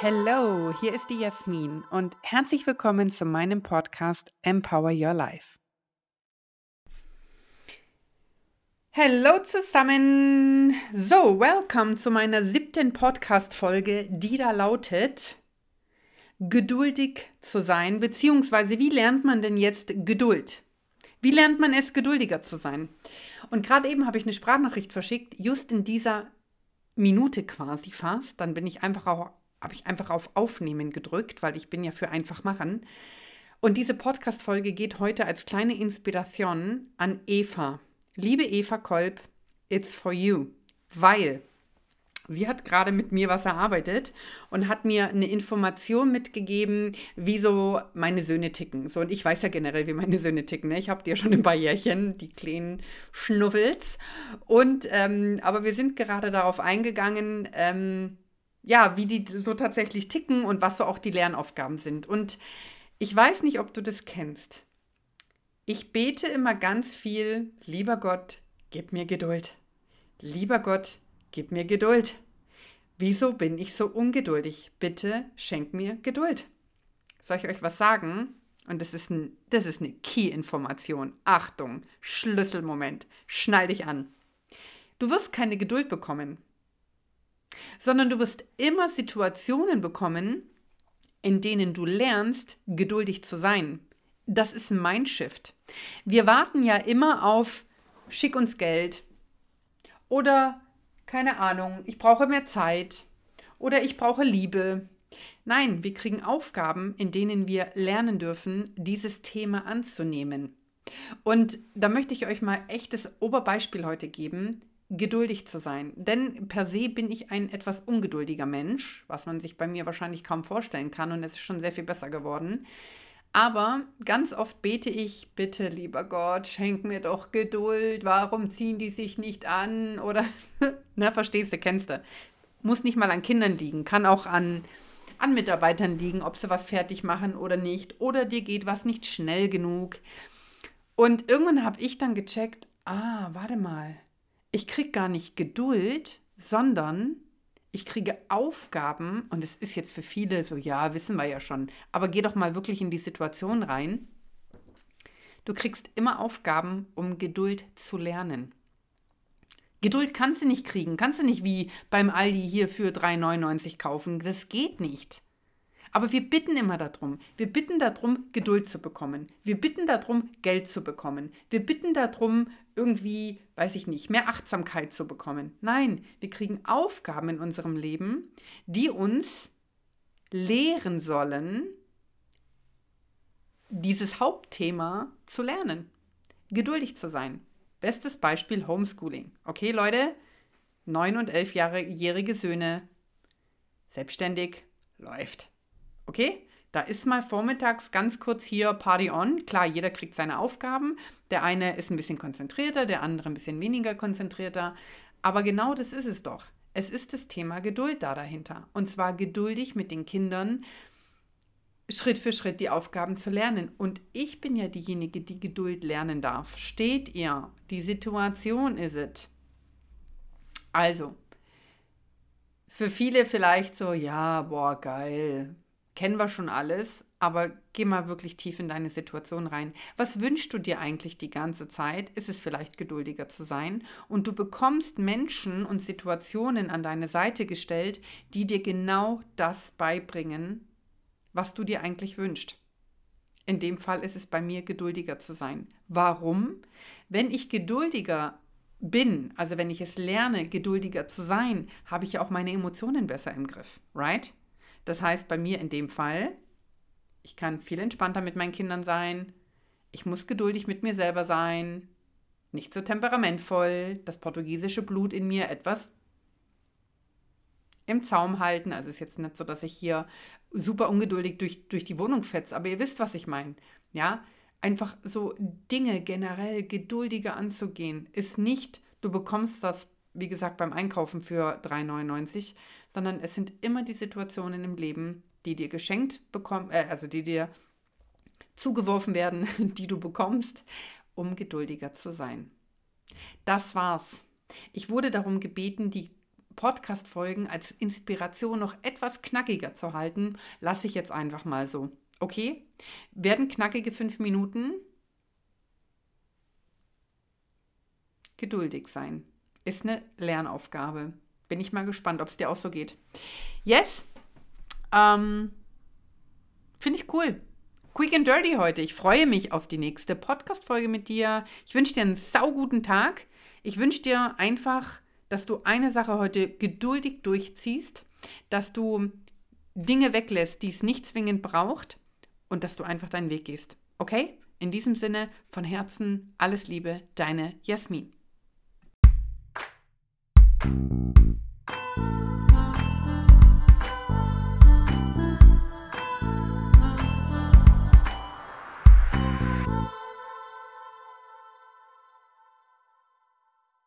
Hallo, hier ist die Jasmin und herzlich willkommen zu meinem Podcast Empower Your Life. Hallo zusammen! So, welcome zu meiner siebten Podcast-Folge, die da lautet: Geduldig zu sein, beziehungsweise wie lernt man denn jetzt Geduld? Wie lernt man es, geduldiger zu sein? Und gerade eben habe ich eine Sprachnachricht verschickt, just in dieser Minute quasi fast. Dann bin ich einfach auch habe ich einfach auf Aufnehmen gedrückt, weil ich bin ja für einfach machen. Und diese Podcast-Folge geht heute als kleine Inspiration an Eva. Liebe Eva Kolb, it's for you. Weil sie hat gerade mit mir was erarbeitet und hat mir eine Information mitgegeben, wie so meine Söhne ticken. So, und ich weiß ja generell, wie meine Söhne ticken. Ne? Ich habe die ja schon ein paar Jährchen, die kleinen Schnuffels. Und, ähm, aber wir sind gerade darauf eingegangen, ähm, ja, wie die so tatsächlich ticken und was so auch die Lernaufgaben sind. Und ich weiß nicht, ob du das kennst. Ich bete immer ganz viel, lieber Gott, gib mir Geduld. Lieber Gott, gib mir Geduld. Wieso bin ich so ungeduldig? Bitte schenk mir Geduld. Soll ich euch was sagen? Und das ist, ein, das ist eine Key-Information. Achtung, Schlüsselmoment. Schnall dich an. Du wirst keine Geduld bekommen, sondern du wirst immer Situationen bekommen, in denen du lernst, geduldig zu sein. Das ist ein Mindshift. Wir warten ja immer auf, schick uns Geld oder keine Ahnung, ich brauche mehr Zeit oder ich brauche Liebe. Nein, wir kriegen Aufgaben, in denen wir lernen dürfen, dieses Thema anzunehmen. Und da möchte ich euch mal echtes Oberbeispiel heute geben, geduldig zu sein. Denn per se bin ich ein etwas ungeduldiger Mensch, was man sich bei mir wahrscheinlich kaum vorstellen kann und es ist schon sehr viel besser geworden. Aber ganz oft bete ich, bitte, lieber Gott, schenk mir doch Geduld, warum ziehen die sich nicht an? Oder, na, verstehst du, kennst du. Muss nicht mal an Kindern liegen, kann auch an, an Mitarbeitern liegen, ob sie was fertig machen oder nicht. Oder dir geht was nicht schnell genug. Und irgendwann habe ich dann gecheckt, ah, warte mal, ich kriege gar nicht Geduld, sondern ich kriege Aufgaben und es ist jetzt für viele so, ja, wissen wir ja schon, aber geh doch mal wirklich in die Situation rein. Du kriegst immer Aufgaben, um Geduld zu lernen. Geduld kannst du nicht kriegen, kannst du nicht wie beim Aldi hier für 3,99 kaufen. Das geht nicht. Aber wir bitten immer darum. Wir bitten darum, Geduld zu bekommen. Wir bitten darum, Geld zu bekommen. Wir bitten darum, irgendwie, weiß ich nicht, mehr Achtsamkeit zu bekommen. Nein, wir kriegen Aufgaben in unserem Leben, die uns lehren sollen, dieses Hauptthema zu lernen. Geduldig zu sein. Bestes Beispiel Homeschooling. Okay, Leute, neun und elfjährige Söhne, selbstständig, läuft. Okay? Da ist mal vormittags ganz kurz hier Party on. Klar, jeder kriegt seine Aufgaben. Der eine ist ein bisschen konzentrierter, der andere ein bisschen weniger konzentrierter. Aber genau das ist es doch. Es ist das Thema Geduld da dahinter. Und zwar geduldig mit den Kindern Schritt für Schritt die Aufgaben zu lernen. Und ich bin ja diejenige, die Geduld lernen darf. Steht ihr? Die Situation ist es. Also, für viele vielleicht so, ja, boah, geil, kennen wir schon alles, aber geh mal wirklich tief in deine Situation rein. Was wünschst du dir eigentlich die ganze Zeit? Ist es vielleicht geduldiger zu sein? Und du bekommst Menschen und Situationen an deine Seite gestellt, die dir genau das beibringen, was du dir eigentlich wünschst. In dem Fall ist es bei mir geduldiger zu sein. Warum? Wenn ich geduldiger bin, also wenn ich es lerne, geduldiger zu sein, habe ich auch meine Emotionen besser im Griff, right? Das heißt bei mir in dem Fall, ich kann viel entspannter mit meinen Kindern sein, ich muss geduldig mit mir selber sein, nicht so temperamentvoll, das portugiesische Blut in mir etwas im Zaum halten. Also ist jetzt nicht so, dass ich hier super ungeduldig durch, durch die Wohnung fetze, aber ihr wisst, was ich meine. Ja, einfach so Dinge generell geduldiger anzugehen, ist nicht, du bekommst das wie gesagt, beim Einkaufen für 3,99, sondern es sind immer die Situationen im Leben, die dir geschenkt bekommen, äh, also die dir zugeworfen werden, die du bekommst, um geduldiger zu sein. Das war's. Ich wurde darum gebeten, die Podcast-Folgen als Inspiration noch etwas knackiger zu halten. Lasse ich jetzt einfach mal so. Okay? Werden knackige fünf Minuten. Geduldig sein. Ist eine Lernaufgabe. Bin ich mal gespannt, ob es dir auch so geht. Yes. Ähm, Finde ich cool. Quick and Dirty heute. Ich freue mich auf die nächste Podcast-Folge mit dir. Ich wünsche dir einen sauguten Tag. Ich wünsche dir einfach, dass du eine Sache heute geduldig durchziehst, dass du Dinge weglässt, die es nicht zwingend braucht und dass du einfach deinen Weg gehst. Okay? In diesem Sinne, von Herzen alles Liebe, deine Jasmin.